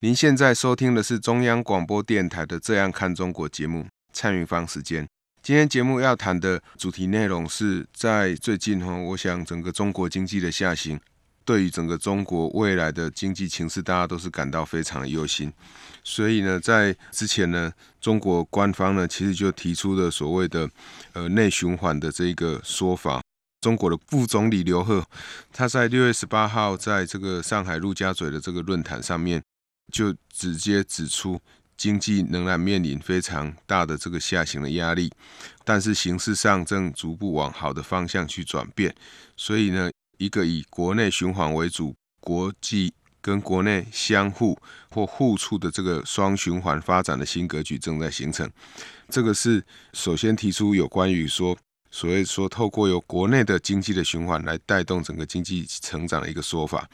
您现在收听的是中央广播电台的《这样看中国》节目，蔡明芳时间。今天节目要谈的主题内容是在最近哈，我想整个中国经济的下行，对于整个中国未来的经济情势，大家都是感到非常的忧心。所以呢，在之前呢，中国官方呢其实就提出了所谓的呃内循环的这个说法。中国的副总理刘鹤，他在六月十八号在这个上海陆家嘴的这个论坛上面，就直接指出，经济仍然面临非常大的这个下行的压力，但是形势上正逐步往好的方向去转变。所以呢，一个以国内循环为主，国际跟国内相互或互促的这个双循环发展的新格局正在形成。这个是首先提出有关于说。所以说，透过由国内的经济的循环来带动整个经济成长的一个说法。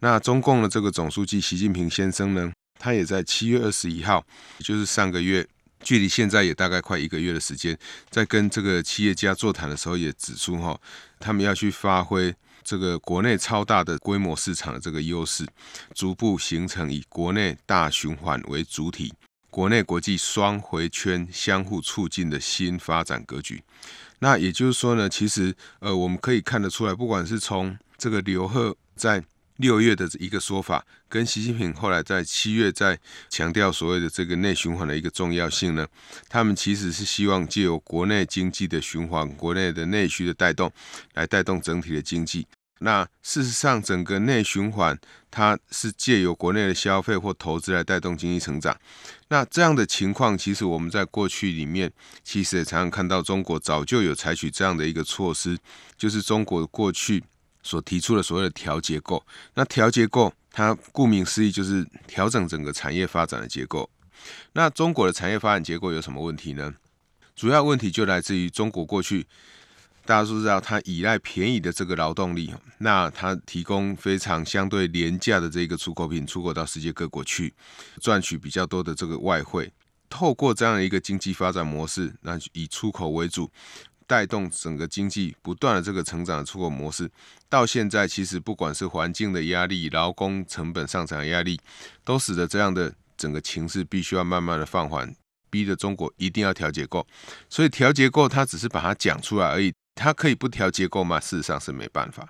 那中共的这个总书记习近平先生呢，他也在七月二十一号，也就是上个月，距离现在也大概快一个月的时间，在跟这个企业家座谈的时候，也指出哈，他们要去发挥这个国内超大的规模市场的这个优势，逐步形成以国内大循环为主体，国内国际双回圈相互促进的新发展格局。那也就是说呢，其实呃，我们可以看得出来，不管是从这个刘鹤在六月的一个说法，跟习近平后来在七月在强调所谓的这个内循环的一个重要性呢，他们其实是希望借由国内经济的循环、国内的内需的带动，来带动整体的经济。那事实上，整个内循环它是借由国内的消费或投资来带动经济成长。那这样的情况，其实我们在过去里面，其实也常常看到中国早就有采取这样的一个措施，就是中国过去所提出的所谓的调结构。那调结构，它顾名思义就是调整整个产业发展的结构。那中国的产业发展结构有什么问题呢？主要问题就来自于中国过去。大家都知道，它依赖便宜的这个劳动力，那它提供非常相对廉价的这个出口品，出口到世界各国去，赚取比较多的这个外汇。透过这样的一个经济发展模式，那以出口为主，带动整个经济不断的这个成长的出口模式，到现在其实不管是环境的压力、劳工成本上涨的压力，都使得这样的整个情势必须要慢慢的放缓，逼着中国一定要调结构。所以调结构，它只是把它讲出来而已。它可以不调结构吗？事实上是没办法。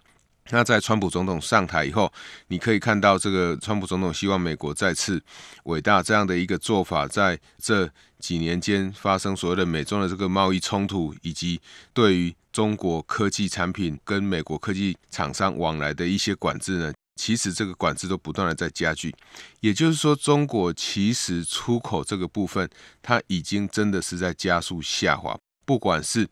那在川普总统上台以后，你可以看到这个川普总统希望美国再次伟大这样的一个做法，在这几年间发生所谓的美中的这个贸易冲突，以及对于中国科技产品跟美国科技厂商往来的一些管制呢，其实这个管制都不断的在加剧。也就是说，中国其实出口这个部分，它已经真的是在加速下滑。不管是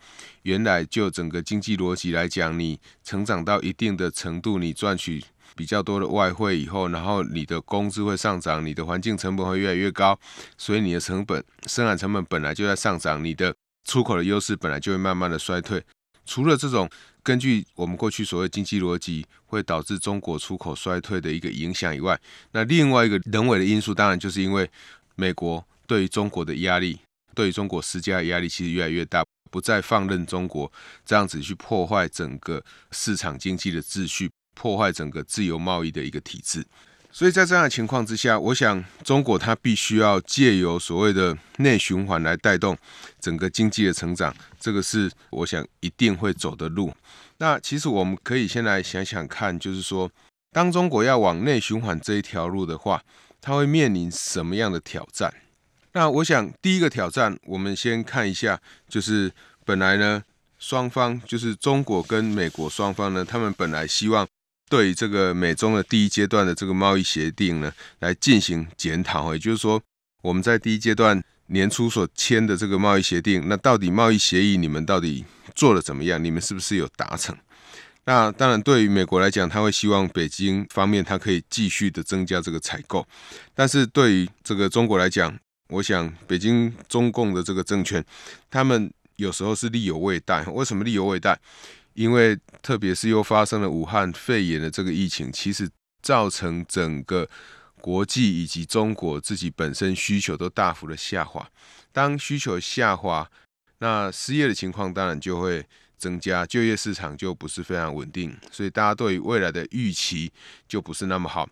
原来就整个经济逻辑来讲，你成长到一定的程度，你赚取比较多的外汇以后，然后你的工资会上涨，你的环境成本会越来越高，所以你的成本、生产成本本来就在上涨，你的出口的优势本来就会慢慢的衰退。除了这种根据我们过去所谓经济逻辑会导致中国出口衰退的一个影响以外，那另外一个人为的因素，当然就是因为美国对于中国的压力。对中国施加的压力其实越来越大，不再放任中国这样子去破坏整个市场经济的秩序，破坏整个自由贸易的一个体制。所以在这样的情况之下，我想中国它必须要借由所谓的内循环来带动整个经济的成长，这个是我想一定会走的路。那其实我们可以先来想想看，就是说，当中国要往内循环这一条路的话，它会面临什么样的挑战？那我想，第一个挑战，我们先看一下，就是本来呢，双方就是中国跟美国双方呢，他们本来希望对这个美中的第一阶段的这个贸易协定呢，来进行检讨。也就是说，我们在第一阶段年初所签的这个贸易协定，那到底贸易协议你们到底做的怎么样？你们是不是有达成？那当然，对于美国来讲，他会希望北京方面他可以继续的增加这个采购。但是对于这个中国来讲，我想北京中共的这个政权，他们有时候是力有未逮。为什么力有未逮？因为特别是又发生了武汉肺炎的这个疫情，其实造成整个国际以及中国自己本身需求都大幅的下滑。当需求下滑，那失业的情况当然就会增加，就业市场就不是非常稳定，所以大家对于未来的预期就不是那么好。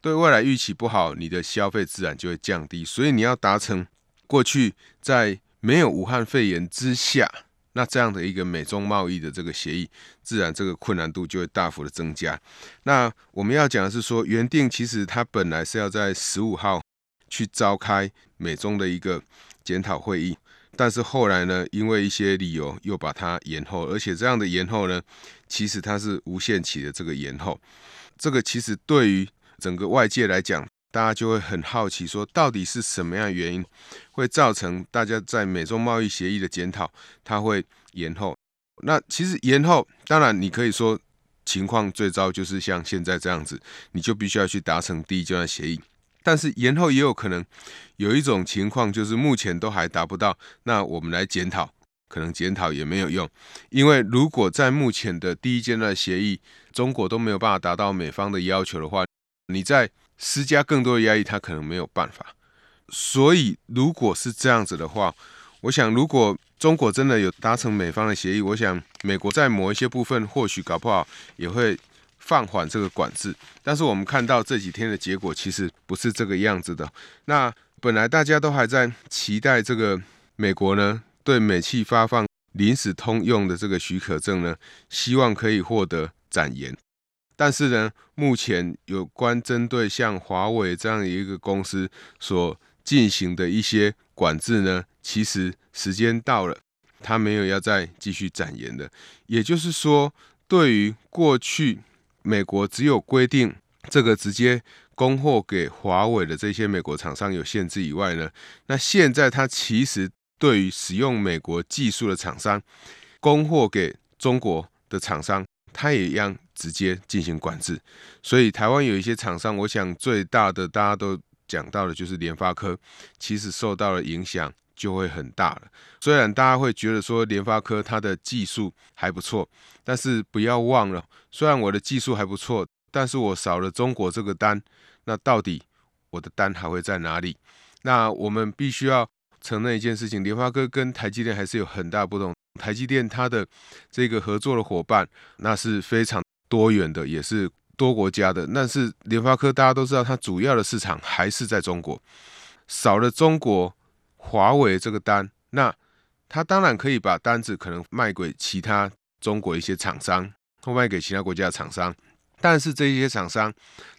对未来预期不好，你的消费自然就会降低。所以你要达成过去在没有武汉肺炎之下，那这样的一个美中贸易的这个协议，自然这个困难度就会大幅的增加。那我们要讲的是说，原定其实它本来是要在十五号去召开美中的一个检讨会议。但是后来呢，因为一些理由又把它延后，而且这样的延后呢，其实它是无限期的这个延后。这个其实对于整个外界来讲，大家就会很好奇，说到底是什么样的原因会造成大家在美中贸易协议的检讨它会延后？那其实延后，当然你可以说情况最糟就是像现在这样子，你就必须要去达成第一阶段协议。但是延后也有可能有一种情况，就是目前都还达不到，那我们来检讨，可能检讨也没有用，因为如果在目前的第一阶段协议，中国都没有办法达到美方的要求的话，你在施加更多的压力，他可能没有办法。所以如果是这样子的话，我想如果中国真的有达成美方的协议，我想美国在某一些部分或许搞不好也会。放缓这个管制，但是我们看到这几天的结果其实不是这个样子的。那本来大家都还在期待这个美国呢，对美气发放临时通用的这个许可证呢，希望可以获得展延。但是呢，目前有关针对像华为这样一个公司所进行的一些管制呢，其实时间到了，他没有要再继续展延的。也就是说，对于过去。美国只有规定这个直接供货给华为的这些美国厂商有限制以外呢，那现在它其实对于使用美国技术的厂商供货给中国的厂商，它也一样直接进行管制。所以台湾有一些厂商，我想最大的大家都讲到的就是联发科，其实受到了影响。就会很大了。虽然大家会觉得说联发科它的技术还不错，但是不要忘了，虽然我的技术还不错，但是我少了中国这个单，那到底我的单还会在哪里？那我们必须要承认一件事情，联发科跟台积电还是有很大不同。台积电它的这个合作的伙伴，那是非常多元的，也是多国家的。但是联发科大家都知道，它主要的市场还是在中国，少了中国。华为这个单，那他当然可以把单子可能卖给其他中国一些厂商，或卖给其他国家的厂商，但是这些厂商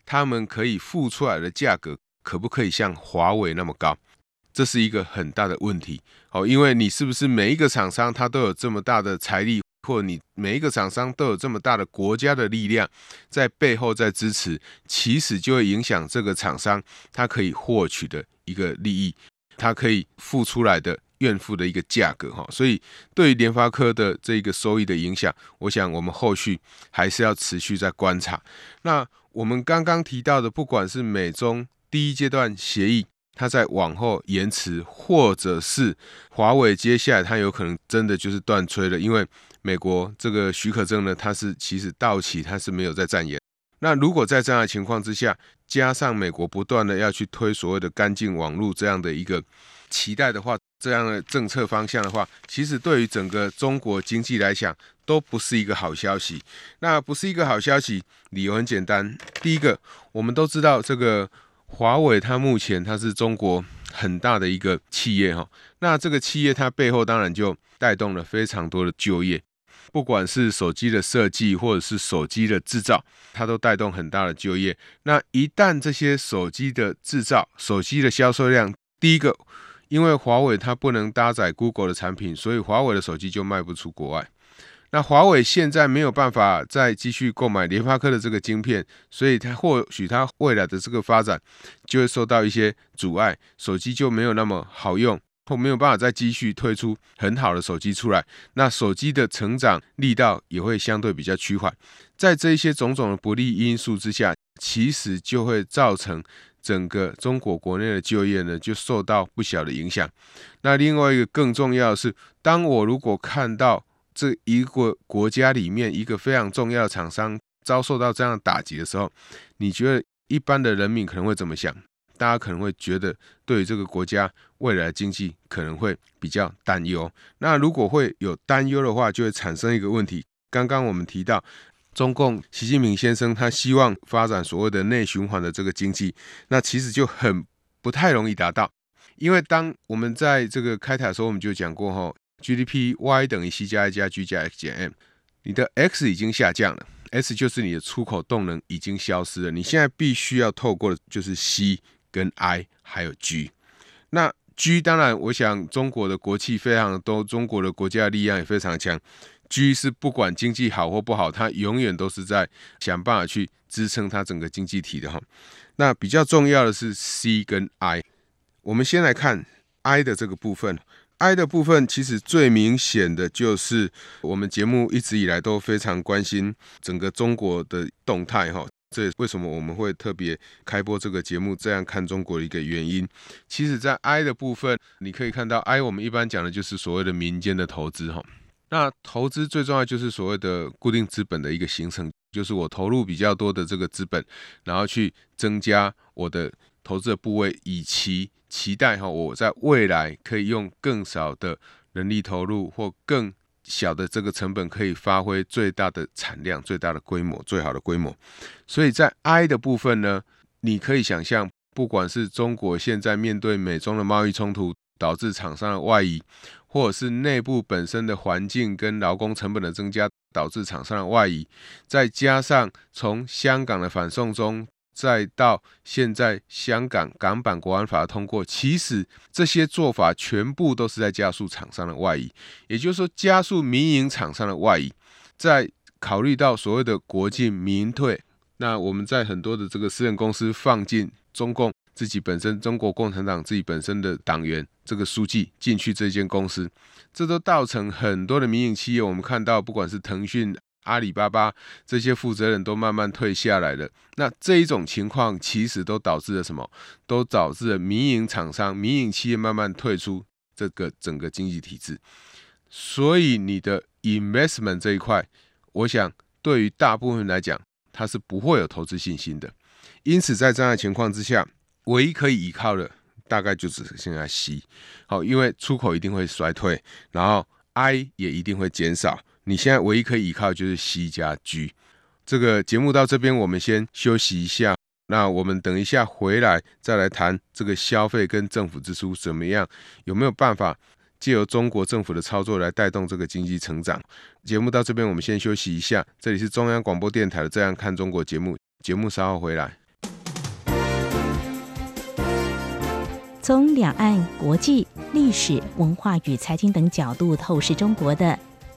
他们可以付出来的价格，可不可以像华为那么高？这是一个很大的问题。哦，因为你是不是每一个厂商他都有这么大的财力，或你每一个厂商都有这么大的国家的力量在背后在支持，其实就会影响这个厂商他可以获取的一个利益。它可以付出来的愿付的一个价格哈，所以对于联发科的这个收益的影响，我想我们后续还是要持续在观察。那我们刚刚提到的，不管是美中第一阶段协议，它在往后延迟，或者是华为接下来它有可能真的就是断炊了，因为美国这个许可证呢，它是其实到期，它是没有再展延。那如果在这样的情况之下，加上美国不断的要去推所谓的干净网络这样的一个期待的话，这样的政策方向的话，其实对于整个中国经济来讲都不是一个好消息。那不是一个好消息，理由很简单。第一个，我们都知道这个华为它目前它是中国很大的一个企业哈，那这个企业它背后当然就带动了非常多的就业。不管是手机的设计，或者是手机的制造，它都带动很大的就业。那一旦这些手机的制造、手机的销售量，第一个，因为华为它不能搭载 Google 的产品，所以华为的手机就卖不出国外。那华为现在没有办法再继续购买联发科的这个晶片，所以它或许它未来的这个发展就会受到一些阻碍，手机就没有那么好用。或没有办法再继续推出很好的手机出来，那手机的成长力道也会相对比较趋缓。在这一些种种的不利因素之下，其实就会造成整个中国国内的就业呢，就受到不小的影响。那另外一个更重要的是，当我如果看到这一个国家里面一个非常重要的厂商遭受到这样的打击的时候，你觉得一般的人民可能会怎么想？大家可能会觉得，对于这个国家未来的经济可能会比较担忧。那如果会有担忧的话，就会产生一个问题。刚刚我们提到，中共习近平先生他希望发展所谓的内循环的这个经济，那其实就很不太容易达到。因为当我们在这个开台的时候，我们就讲过哈，GDP Y 等于 C 加 I 加 G 加 X 减 M，你的 X 已经下降了，S 就是你的出口动能已经消失了，你现在必须要透过的就是 C。跟 I 还有 G，那 G 当然，我想中国的国企非常多，中国的国家力量也非常强。G 是不管经济好或不好，它永远都是在想办法去支撑它整个经济体的哈。那比较重要的是 C 跟 I，我们先来看 I 的这个部分。I 的部分其实最明显的就是我们节目一直以来都非常关心整个中国的动态哈。这也是为什么我们会特别开播这个节目？这样看中国的一个原因，其实，在 I 的部分，你可以看到 I，我们一般讲的就是所谓的民间的投资哈。那投资最重要就是所谓的固定资本的一个形成，就是我投入比较多的这个资本，然后去增加我的投资的部位，以期期待哈，我在未来可以用更少的人力投入或更。小的这个成本可以发挥最大的产量、最大的规模、最好的规模。所以在 I 的部分呢，你可以想象，不管是中国现在面对美中的贸易冲突导致厂商的外移，或者是内部本身的环境跟劳工成本的增加导致厂商的外移，再加上从香港的反送中。再到现在，香港港版国安法通过，其实这些做法全部都是在加速厂商的外移，也就是说，加速民营厂商的外移。在考虑到所谓的国进民退，那我们在很多的这个私人公司放进中共自己本身，中国共产党自己本身的党员这个书记进去这间公司，这都造成很多的民营企业。我们看到，不管是腾讯。阿里巴巴这些负责人都慢慢退下来了，那这一种情况其实都导致了什么？都导致了民营厂商、民营企业慢慢退出这个整个经济体制。所以你的 investment 这一块，我想对于大部分来讲，它是不会有投资信心的。因此，在这样的情况之下，唯一可以依靠的大概就只剩下 C。好，因为出口一定会衰退，然后 I 也一定会减少。你现在唯一可以依靠就是 C 加 G。这个节目到这边，我们先休息一下。那我们等一下回来再来谈这个消费跟政府支出怎么样，有没有办法借由中国政府的操作来带动这个经济成长？节目到这边，我们先休息一下。这里是中央广播电台的《这样看中国》节目，节目稍后回来。从两岸、国际、历史文化与财经等角度透视中国的。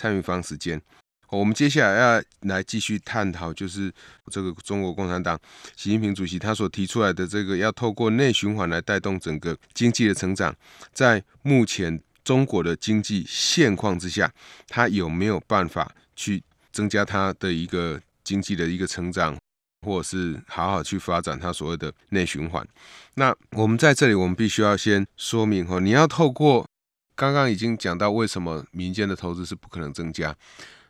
参与方时间，我们接下来要来继续探讨，就是这个中国共产党习近平主席他所提出来的这个要透过内循环来带动整个经济的成长，在目前中国的经济现况之下，他有没有办法去增加他的一个经济的一个成长，或者是好好去发展他所谓的内循环？那我们在这里，我们必须要先说明哦，你要透过刚刚已经讲到为什么民间的投资是不可能增加。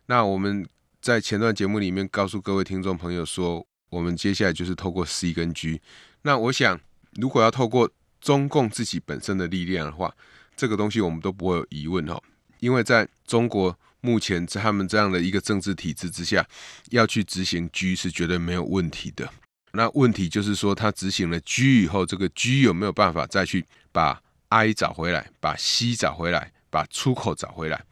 那我们在前段节目里面告诉各位听众朋友说，我们接下来就是透过 C 跟 G。那我想，如果要透过中共自己本身的力量的话，这个东西我们都不会有疑问哈，因为在中国目前在他们这样的一个政治体制之下，要去执行 G 是绝对没有问题的。那问题就是说，他执行了 G 以后，这个 G 有没有办法再去把 I 找回来，把 C 找回来，把出口找回来？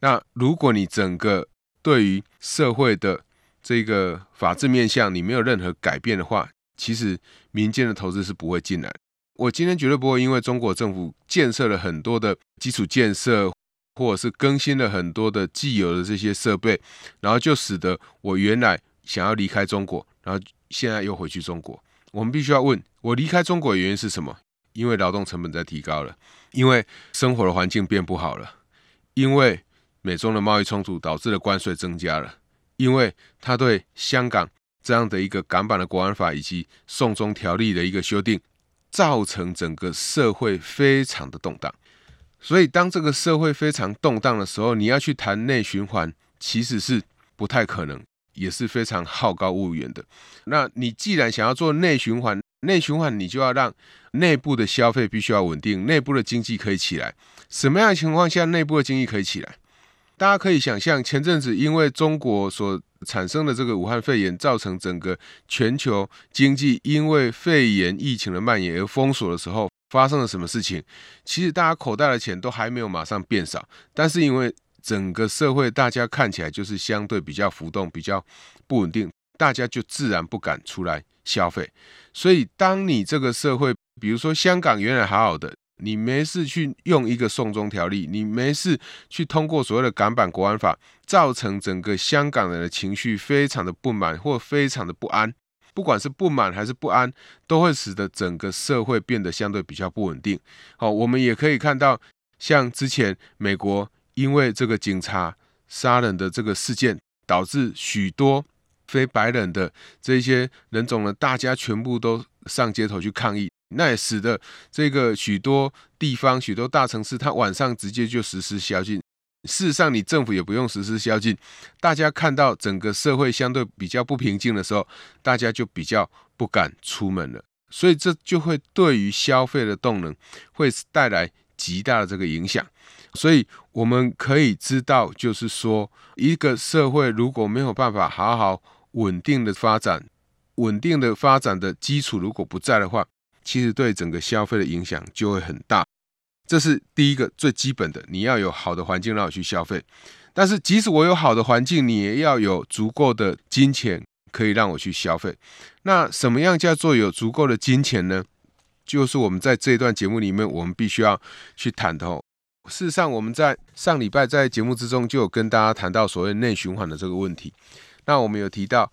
那如果你整个对于社会的这个法治面向，你没有任何改变的话，其实民间的投资是不会进来。我今天绝对不会因为中国政府建设了很多的基础建设，或者是更新了很多的既有的这些设备，然后就使得我原来想要离开中国，然后现在又回去中国。我们必须要问，我离开中国的原因是什么？因为劳动成本在提高了，因为生活的环境变不好了，因为美中的贸易冲突导致了关税增加了，因为他对香港这样的一个港版的国安法以及送中条例的一个修订，造成整个社会非常的动荡。所以当这个社会非常动荡的时候，你要去谈内循环，其实是不太可能，也是非常好高骛远的。那你既然想要做内循环，内循环，你就要让内部的消费必须要稳定，内部的经济可以起来。什么样的情况下内部的经济可以起来？大家可以想象，前阵子因为中国所产生的这个武汉肺炎，造成整个全球经济因为肺炎疫情的蔓延而封锁的时候，发生了什么事情？其实大家口袋的钱都还没有马上变少，但是因为整个社会大家看起来就是相对比较浮动、比较不稳定，大家就自然不敢出来消费。所以，当你这个社会，比如说香港原来好好的，你没事去用一个送中条例，你没事去通过所谓的港版国安法，造成整个香港人的情绪非常的不满或非常的不安，不管是不满还是不安，都会使得整个社会变得相对比较不稳定。好，我们也可以看到，像之前美国因为这个警察杀人的这个事件，导致许多。非白人的这些人种呢，大家全部都上街头去抗议，那也使得这个许多地方、许多大城市，它晚上直接就实施宵禁。事实上，你政府也不用实施宵禁，大家看到整个社会相对比较不平静的时候，大家就比较不敢出门了。所以这就会对于消费的动能会带来极大的这个影响。所以我们可以知道，就是说，一个社会如果没有办法好好稳定的发展，稳定的发展的基础如果不在的话，其实对整个消费的影响就会很大。这是第一个最基本的，你要有好的环境让我去消费。但是即使我有好的环境，你也要有足够的金钱可以让我去消费。那什么样叫做有足够的金钱呢？就是我们在这一段节目里面，我们必须要去谈的哦。事实上，我们在上礼拜在节目之中就有跟大家谈到所谓内循环的这个问题。那我们有提到，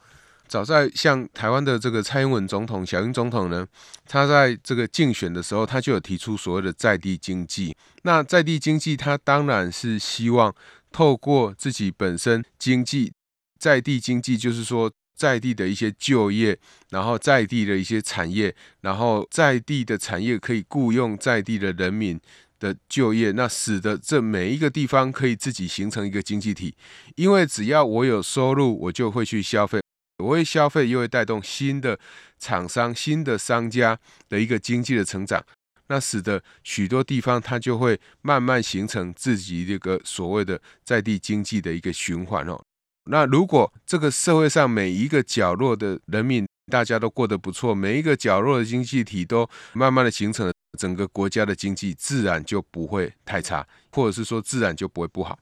早在像台湾的这个蔡英文总统、小英总统呢，他在这个竞选的时候，他就有提出所谓的在地经济。那在地经济，他当然是希望透过自己本身经济，在地经济就是说在地的一些就业，然后在地的一些产业，然后在地的产业可以雇佣在地的人民。的就业，那使得这每一个地方可以自己形成一个经济体，因为只要我有收入，我就会去消费，我会消费又会带动新的厂商、新的商家的一个经济的成长，那使得许多地方它就会慢慢形成自己这个所谓的在地经济的一个循环哦。那如果这个社会上每一个角落的人民大家都过得不错，每一个角落的经济体都慢慢的形成了。整个国家的经济自然就不会太差，或者是说自然就不会不好。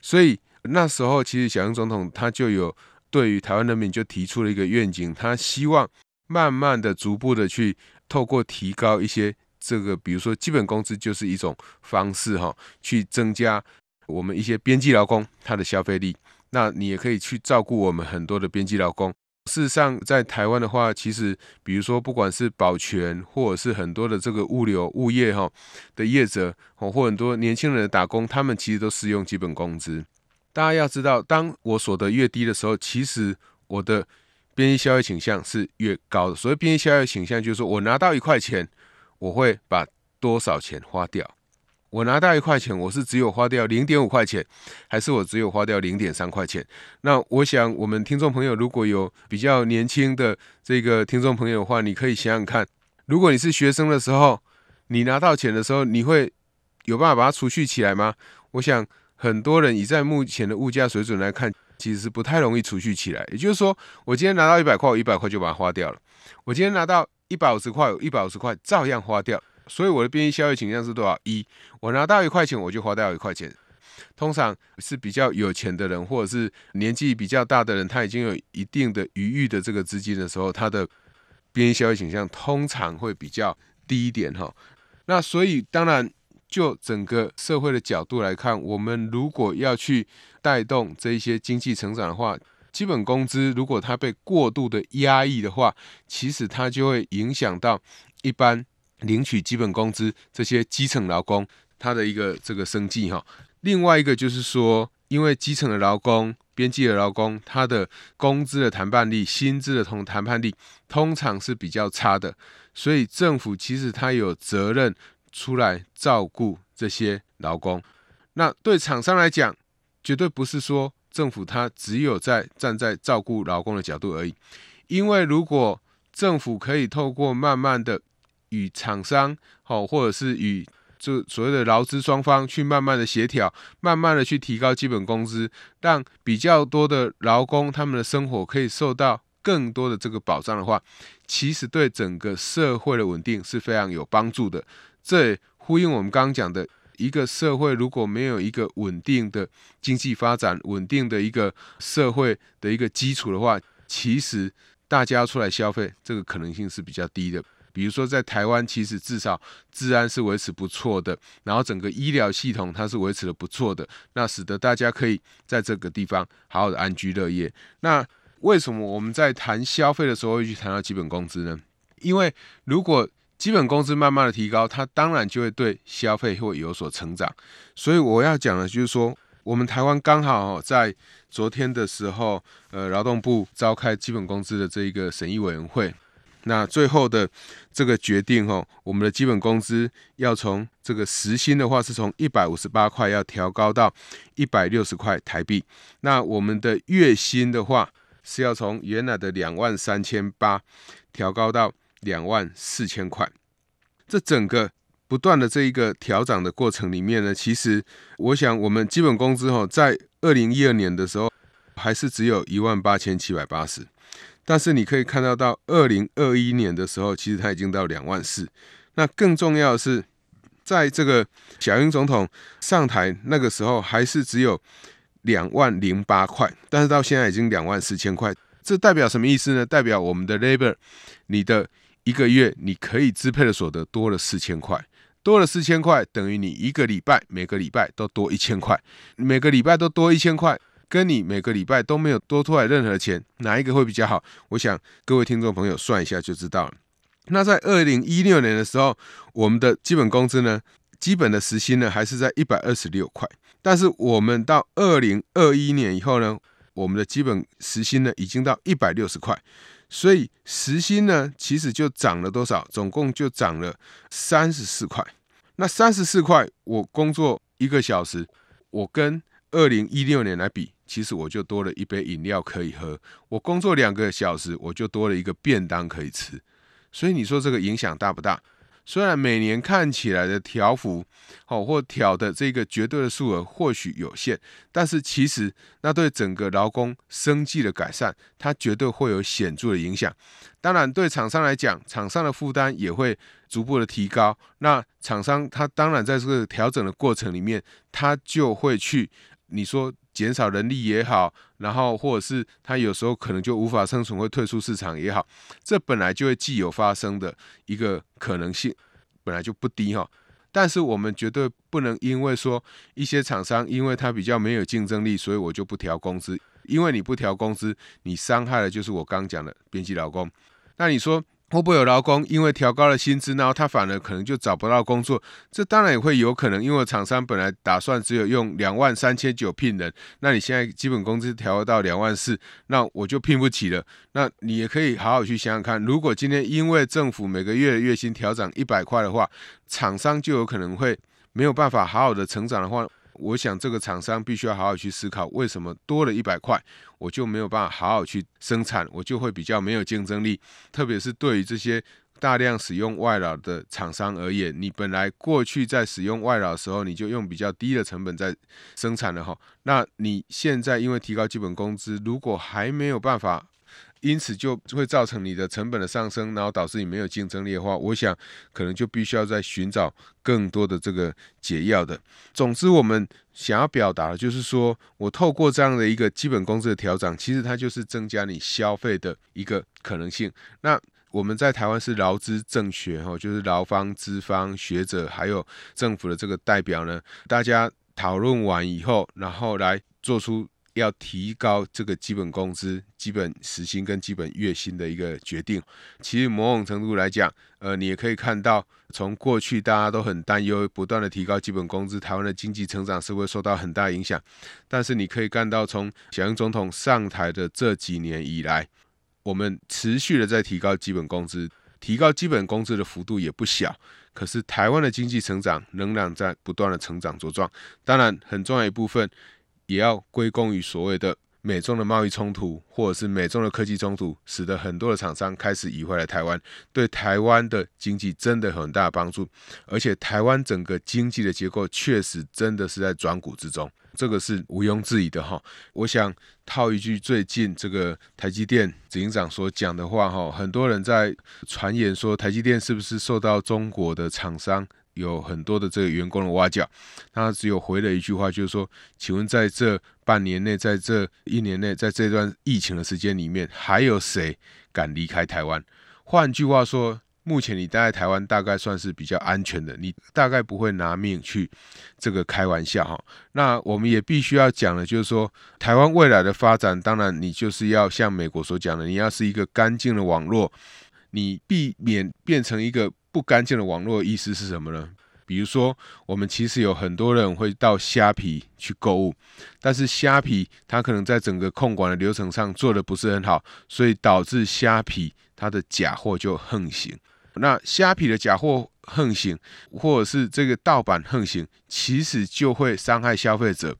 所以那时候，其实小英总统他就有对于台湾人民就提出了一个愿景，他希望慢慢的、逐步的去透过提高一些这个，比如说基本工资就是一种方式哈，去增加我们一些边际劳工他的消费力。那你也可以去照顾我们很多的边际劳工。事实上，在台湾的话，其实比如说，不管是保全，或者是很多的这个物流物业哈的业者，或很多年轻人的打工，他们其实都适用基本工资。大家要知道，当我所得越低的时候，其实我的边际消费倾向是越高的。所谓边际消费倾向，就是说我拿到一块钱，我会把多少钱花掉。我拿到一块钱，我是只有花掉零点五块钱，还是我只有花掉零点三块钱？那我想，我们听众朋友如果有比较年轻的这个听众朋友的话，你可以想想看，如果你是学生的时候，你拿到钱的时候，你会有办法把它储蓄起来吗？我想，很多人以在目前的物价水准来看，其实是不太容易储蓄起来。也就是说，我今天拿到一百块，我一百块就把它花掉了；我今天拿到一百五十块，我一百五十块照样花掉。所以我的边际消费倾向是多少？一，我拿到一块钱，我就花掉一块钱。通常是比较有钱的人，或者是年纪比较大的人，他已经有一定的余裕的这个资金的时候，他的边际消费倾向通常会比较低一点哈。那所以当然，就整个社会的角度来看，我们如果要去带动这一些经济成长的话，基本工资如果它被过度的压抑的话，其实它就会影响到一般。领取基本工资这些基层劳工，他的一个这个生计哈。另外一个就是说，因为基层的劳工、边际的劳工，他的工资的谈判力、薪资的同谈判力通常是比较差的，所以政府其实他有责任出来照顾这些劳工。那对厂商来讲，绝对不是说政府他只有在站在照顾劳工的角度而已，因为如果政府可以透过慢慢的与厂商，好，或者是与这所谓的劳资双方去慢慢的协调，慢慢的去提高基本工资，让比较多的劳工他们的生活可以受到更多的这个保障的话，其实对整个社会的稳定是非常有帮助的。这也呼应我们刚刚讲的，一个社会如果没有一个稳定的经济发展、稳定的一个社会的一个基础的话，其实大家出来消费，这个可能性是比较低的。比如说，在台湾，其实至少治安是维持不错的，然后整个医疗系统它是维持的不错的，那使得大家可以在这个地方好好的安居乐业。那为什么我们在谈消费的时候会去谈到基本工资呢？因为如果基本工资慢慢的提高，它当然就会对消费会有所成长。所以我要讲的就是说，我们台湾刚好在昨天的时候，呃，劳动部召开基本工资的这一个审议委员会。那最后的这个决定哦，我们的基本工资要从这个时薪的话是从一百五十八块要调高到一百六十块台币。那我们的月薪的话是要从原来的两万三千八调高到两万四千块。这整个不断的这一个调涨的过程里面呢，其实我想我们基本工资哦，在二零一二年的时候还是只有一万八千七百八十。但是你可以看到，到二零二一年的时候，其实它已经到两万四。那更重要的是，在这个小英总统上台那个时候，还是只有两万零八块。但是到现在已经两万四千块。这代表什么意思呢？代表我们的 labor，你的一个月你可以支配的所得多了四千块，多了四千块等于你一个礼拜每个礼拜都多一千块，每个礼拜都多一千块。跟你每个礼拜都没有多出来任何钱，哪一个会比较好？我想各位听众朋友算一下就知道了。那在二零一六年的时候，我们的基本工资呢，基本的时薪呢还是在一百二十六块，但是我们到二零二一年以后呢，我们的基本时薪呢已经到一百六十块，所以时薪呢其实就涨了多少？总共就涨了三十四块。那三十四块，我工作一个小时，我跟二零一六年来比。其实我就多了一杯饮料可以喝，我工作两个小时，我就多了一个便当可以吃，所以你说这个影响大不大？虽然每年看起来的调幅，好或调的这个绝对的数额或许有限，但是其实那对整个劳工生计的改善，它绝对会有显著的影响。当然，对厂商来讲，厂商的负担也会逐步的提高。那厂商他当然在这个调整的过程里面，他就会去你说。减少人力也好，然后或者是他有时候可能就无法生存，会退出市场也好，这本来就会既有发生的一个可能性，本来就不低哈。但是我们绝对不能因为说一些厂商因为他比较没有竞争力，所以我就不调工资，因为你不调工资，你伤害的就是我刚讲的边际劳工。那你说？会不会有劳工因为调高了薪资，然后他反而可能就找不到工作？这当然也会有可能，因为厂商本来打算只有用两万三千九聘人，那你现在基本工资调到两万四，那我就聘不起了。那你也可以好好去想想看，如果今天因为政府每个月的月薪调涨一百块的话，厂商就有可能会没有办法好好的成长的话，我想这个厂商必须要好好去思考，为什么多了一百块，我就没有办法好好去生产，我就会比较没有竞争力。特别是对于这些大量使用外劳的厂商而言，你本来过去在使用外劳的时候，你就用比较低的成本在生产了哈，那你现在因为提高基本工资，如果还没有办法。因此就会造成你的成本的上升，然后导致你没有竞争力的话，我想可能就必须要再寻找更多的这个解药的。总之，我们想要表达的就是说，我透过这样的一个基本工资的调整，其实它就是增加你消费的一个可能性。那我们在台湾是劳资政学哈，就是劳方、资方、学者还有政府的这个代表呢，大家讨论完以后，然后来做出。要提高这个基本工资、基本时薪跟基本月薪的一个决定，其实某种程度来讲，呃，你也可以看到，从过去大家都很担忧，不断的提高基本工资，台湾的经济成长是会受到很大影响。但是你可以看到，从小英总统上台的这几年以来，我们持续的在提高基本工资，提高基本工资的幅度也不小。可是台湾的经济成长仍然在不断的成长茁壮。当然，很重要一部分。也要归功于所谓的美中的贸易冲突，或者是美中的科技冲突，使得很多的厂商开始移回来台湾，对台湾的经济真的很大帮助。而且台湾整个经济的结构确实真的是在转股之中，这个是毋庸置疑的哈。我想套一句最近这个台积电执行长所讲的话哈，很多人在传言说台积电是不是受到中国的厂商。有很多的这个员工的挖角，他只有回了一句话，就是说，请问在这半年内，在这一年内，在这段疫情的时间里面，还有谁敢离开台湾？换句话说，目前你待在台湾大概算是比较安全的，你大概不会拿命去这个开玩笑哈。那我们也必须要讲的，就是说，台湾未来的发展，当然你就是要像美国所讲的，你要是一个干净的网络，你避免变成一个。不干净的网络意思是什么呢？比如说，我们其实有很多人会到虾皮去购物，但是虾皮它可能在整个控管的流程上做的不是很好，所以导致虾皮它的假货就横行。那虾皮的假货横行，或者是这个盗版横行，其实就会伤害消费者。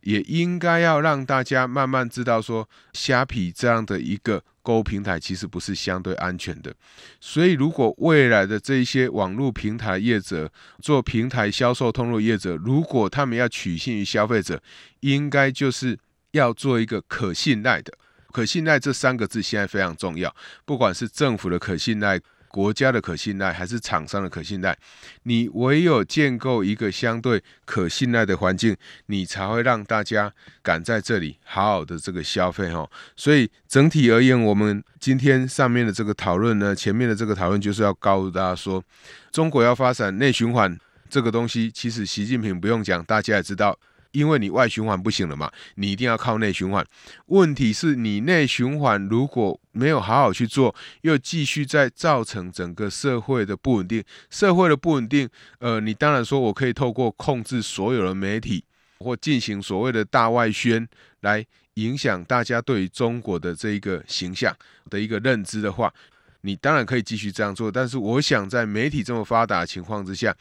也应该要让大家慢慢知道说，虾皮这样的一个购物平台其实不是相对安全的。所以，如果未来的这一些网络平台业者做平台销售通路业者，如果他们要取信于消费者，应该就是要做一个可信赖的。可信赖这三个字现在非常重要，不管是政府的可信赖。国家的可信赖还是厂商的可信赖，你唯有建构一个相对可信赖的环境，你才会让大家敢在这里好好的这个消费哈。所以整体而言，我们今天上面的这个讨论呢，前面的这个讨论就是要告诉大家说，中国要发展内循环这个东西，其实习近平不用讲，大家也知道。因为你外循环不行了嘛，你一定要靠内循环。问题是你内循环如果没有好好去做，又继续在造成整个社会的不稳定。社会的不稳定，呃，你当然说我可以透过控制所有的媒体或进行所谓的大外宣来影响大家对于中国的这一个形象的一个认知的话，你当然可以继续这样做。但是我想在媒体这么发达的情况之下。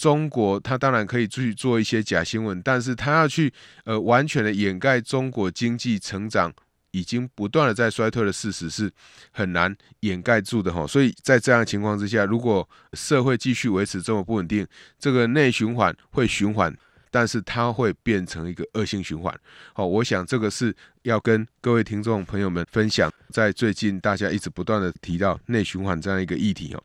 中国，它当然可以去做一些假新闻，但是它要去呃完全的掩盖中国经济成长已经不断的在衰退的事实是很难掩盖住的哈。所以在这样的情况之下，如果社会继续维持这么不稳定，这个内循环会循环。但是它会变成一个恶性循环，好，我想这个是要跟各位听众朋友们分享，在最近大家一直不断的提到内循环这样一个议题哦。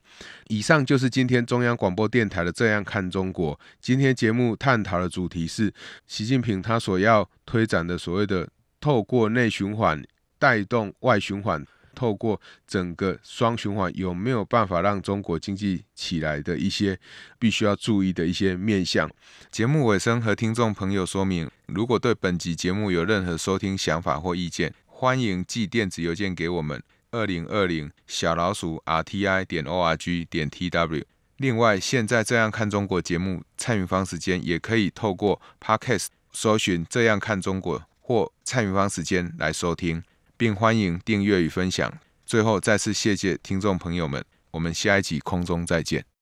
以上就是今天中央广播电台的《这样看中国》，今天节目探讨的主题是习近平他所要推展的所谓的透过内循环带动外循环。透过整个双循环，有没有办法让中国经济起来的一些必须要注意的一些面向？节目尾声和听众朋友说明：如果对本集节目有任何收听想法或意见，欢迎寄电子邮件给我们二零二零小老鼠 r t i 点 o r g 点 t w。另外，现在这样看中国节目蔡明芳时间也可以透过 Podcast 搜寻这样看中国或蔡明芳时间来收听。并欢迎订阅与分享。最后，再次谢谢听众朋友们，我们下一集空中再见。